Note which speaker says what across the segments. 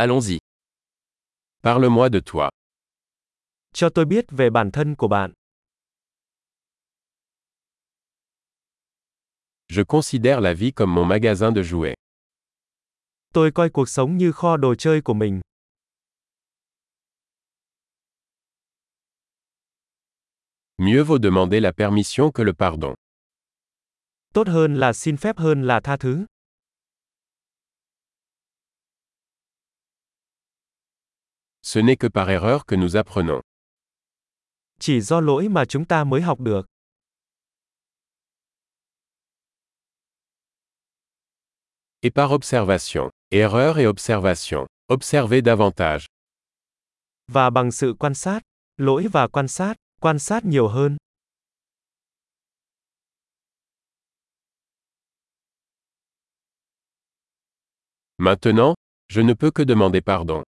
Speaker 1: Allons-y.
Speaker 2: Parle-moi de toi.
Speaker 3: Cho tôi biết về bản thân của bạn.
Speaker 2: Je considère la vie comme mon magasin de jouets.
Speaker 3: Tôi coi cuộc sống như kho đồ chơi của mình.
Speaker 2: Mieux vaut demander la permission que le pardon.
Speaker 3: Tốt hơn là xin phép hơn là tha thứ.
Speaker 2: Ce n'est que par erreur que nous apprenons.
Speaker 3: Chỉ do lỗi mà chúng ta mới học được.
Speaker 2: Et par observation. Erreur et observation. Observez davantage.
Speaker 3: Và bằng sự quan sát, lỗi và quan sát, quan sát nhiều hơn.
Speaker 2: Maintenant, je ne peux que demander pardon.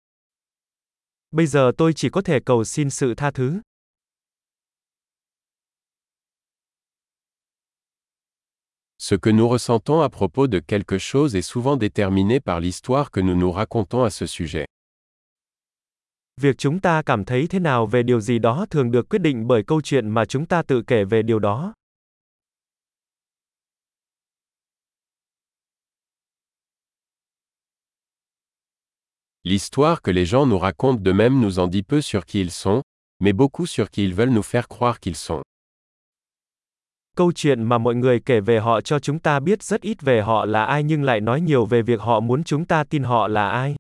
Speaker 3: Bây giờ tôi chỉ có thể cầu xin sự tha thứ.
Speaker 2: Ce que nous ressentons à propos de quelque chose est souvent déterminé par l'histoire que nous nous racontons à ce sujet.
Speaker 3: Việc chúng ta cảm thấy thế nào về điều gì đó thường được quyết định bởi câu chuyện mà chúng ta tự kể về điều đó.
Speaker 2: L'histoire que les gens nous racontent d'eux-mêmes nous en dit peu sur qui ils sont, mais beaucoup sur qui ils veulent nous faire croire qu'ils sont.
Speaker 3: Câu chuyện mà mọi người kể về họ cho chúng ta biết rất ít về họ là ai nhưng lại nói nhiều về việc họ muốn chúng ta tin họ là ai.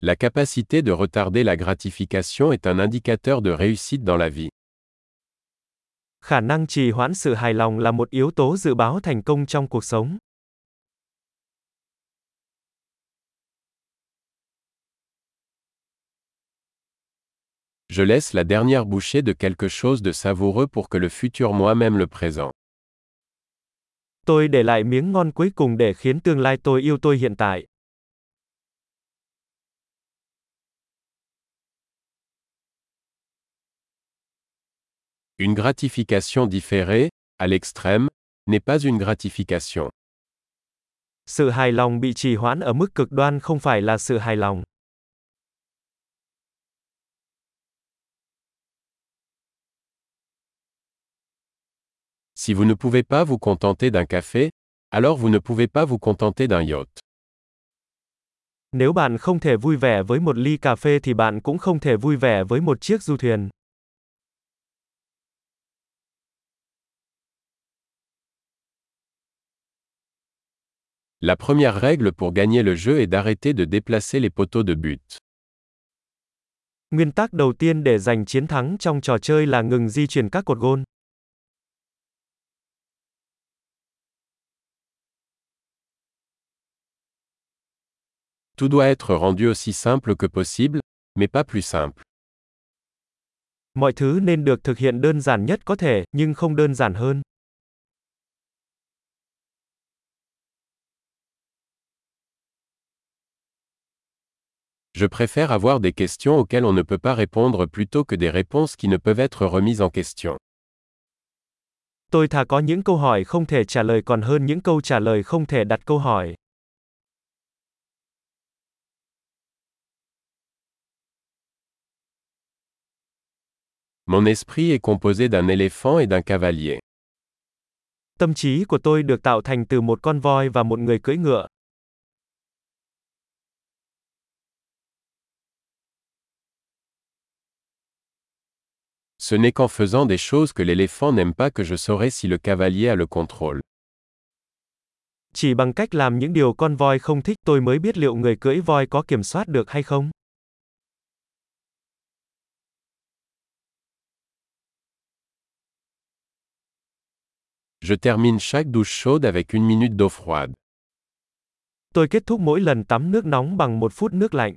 Speaker 2: La capacité de retarder la gratification est un indicateur de réussite dans la vie.
Speaker 3: Khả năng trì hoãn sự hài lòng là một yếu tố dự báo thành công trong cuộc sống.
Speaker 2: Je laisse la dernière bouchée de quelque chose de savoureux pour que le futur moi-même le présent.
Speaker 3: Tôi để lại miếng ngon cuối cùng để khiến tương lai tôi yêu tôi hiện tại.
Speaker 2: Une gratification différée, à l'extrême, n'est pas une gratification.
Speaker 3: Sự hài lòng bị trì hoãn ở mức cực đoan không phải là sự hài lòng.
Speaker 2: Si vous ne pouvez pas vous contenter d'un café, alors vous ne pouvez pas vous contenter d'un yacht.
Speaker 3: Nếu bạn không thể vui vẻ với một ly cà phê thì bạn cũng không thể vui vẻ với một chiếc du thuyền.
Speaker 2: La première règle pour gagner le jeu est d'arrêter de déplacer les poteaux de but.
Speaker 3: Nguyên tắc đầu tiên để giành chiến thắng trong trò chơi là ngừng di chuyển các cột gôn.
Speaker 2: Tout doit être rendu aussi simple que possible, mais pas plus simple.
Speaker 3: Mọi thứ nên được thực hiện đơn giản nhất có thể, nhưng không đơn giản hơn.
Speaker 2: Je préfère avoir des questions auxquelles on ne peut pas répondre plutôt que des réponses qui ne peuvent être remises en question.
Speaker 3: Tôi thà có những câu hỏi không thể trả lời còn hơn những câu trả lời không thể đặt câu hỏi.
Speaker 2: Mon esprit est composé d'un éléphant et d'un cavalier.
Speaker 3: Tâm trí của tôi được tạo thành từ một con voi và một người cưỡi ngựa.
Speaker 2: Ce n'est qu'en faisant des choses que l'éléphant n'aime pas que je saurai si le cavalier a le contrôle.
Speaker 3: Chỉ bằng cách làm những điều con voi không thích tôi mới biết liệu người cưỡi voi có kiểm soát được hay không.
Speaker 2: Je termine chaque douche chaude avec une minute d'eau froide.
Speaker 3: Tôi kết thúc mỗi lần tắm nước nóng bằng một phút nước lạnh.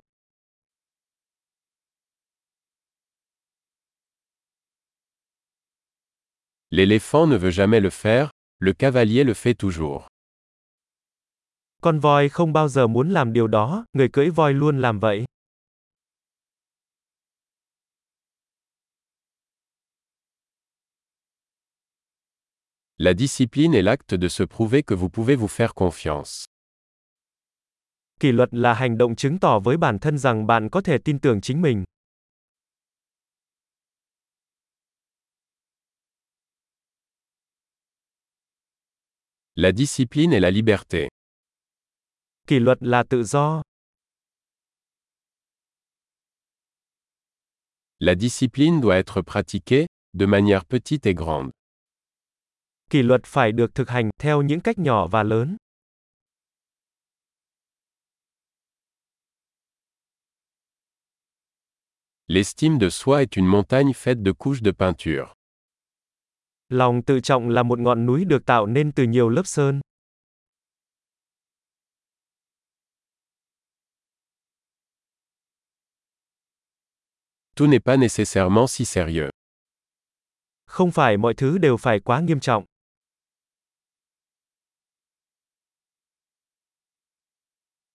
Speaker 2: L'éléphant ne veut jamais le faire, le cavalier le fait toujours.
Speaker 3: Con voi không bao giờ muốn làm điều đó, người cưỡi voi luôn làm vậy.
Speaker 2: La discipline est l'acte de se prouver que vous pouvez vous faire confiance.
Speaker 3: Kỷ luật là hành động chứng tỏ với bản thân rằng bạn có thể tin tưởng chính mình.
Speaker 2: La discipline est la liberté.
Speaker 3: Kỷ luật là tự do.
Speaker 2: La discipline doit être pratiquée, de manière petite et grande.
Speaker 3: Kỷ luật phải được thực hành theo những cách nhỏ và lớn.
Speaker 2: L'estime de soi est une montagne faite de couches de peinture.
Speaker 3: Lòng tự trọng là một ngọn núi được tạo nên từ nhiều lớp sơn.
Speaker 2: Tout n'est pas nécessairement si sérieux.
Speaker 3: Không phải mọi thứ đều phải quá nghiêm trọng.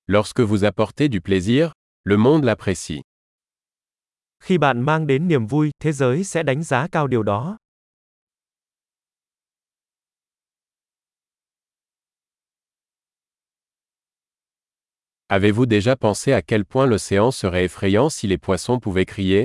Speaker 2: Lorsque vous apportez du plaisir, le monde l'apprécie.
Speaker 3: Khi bạn mang đến niềm vui, thế giới sẽ đánh giá cao điều đó.
Speaker 2: Avez-vous déjà pensé à quel point l'océan serait effrayant si les poissons pouvaient crier?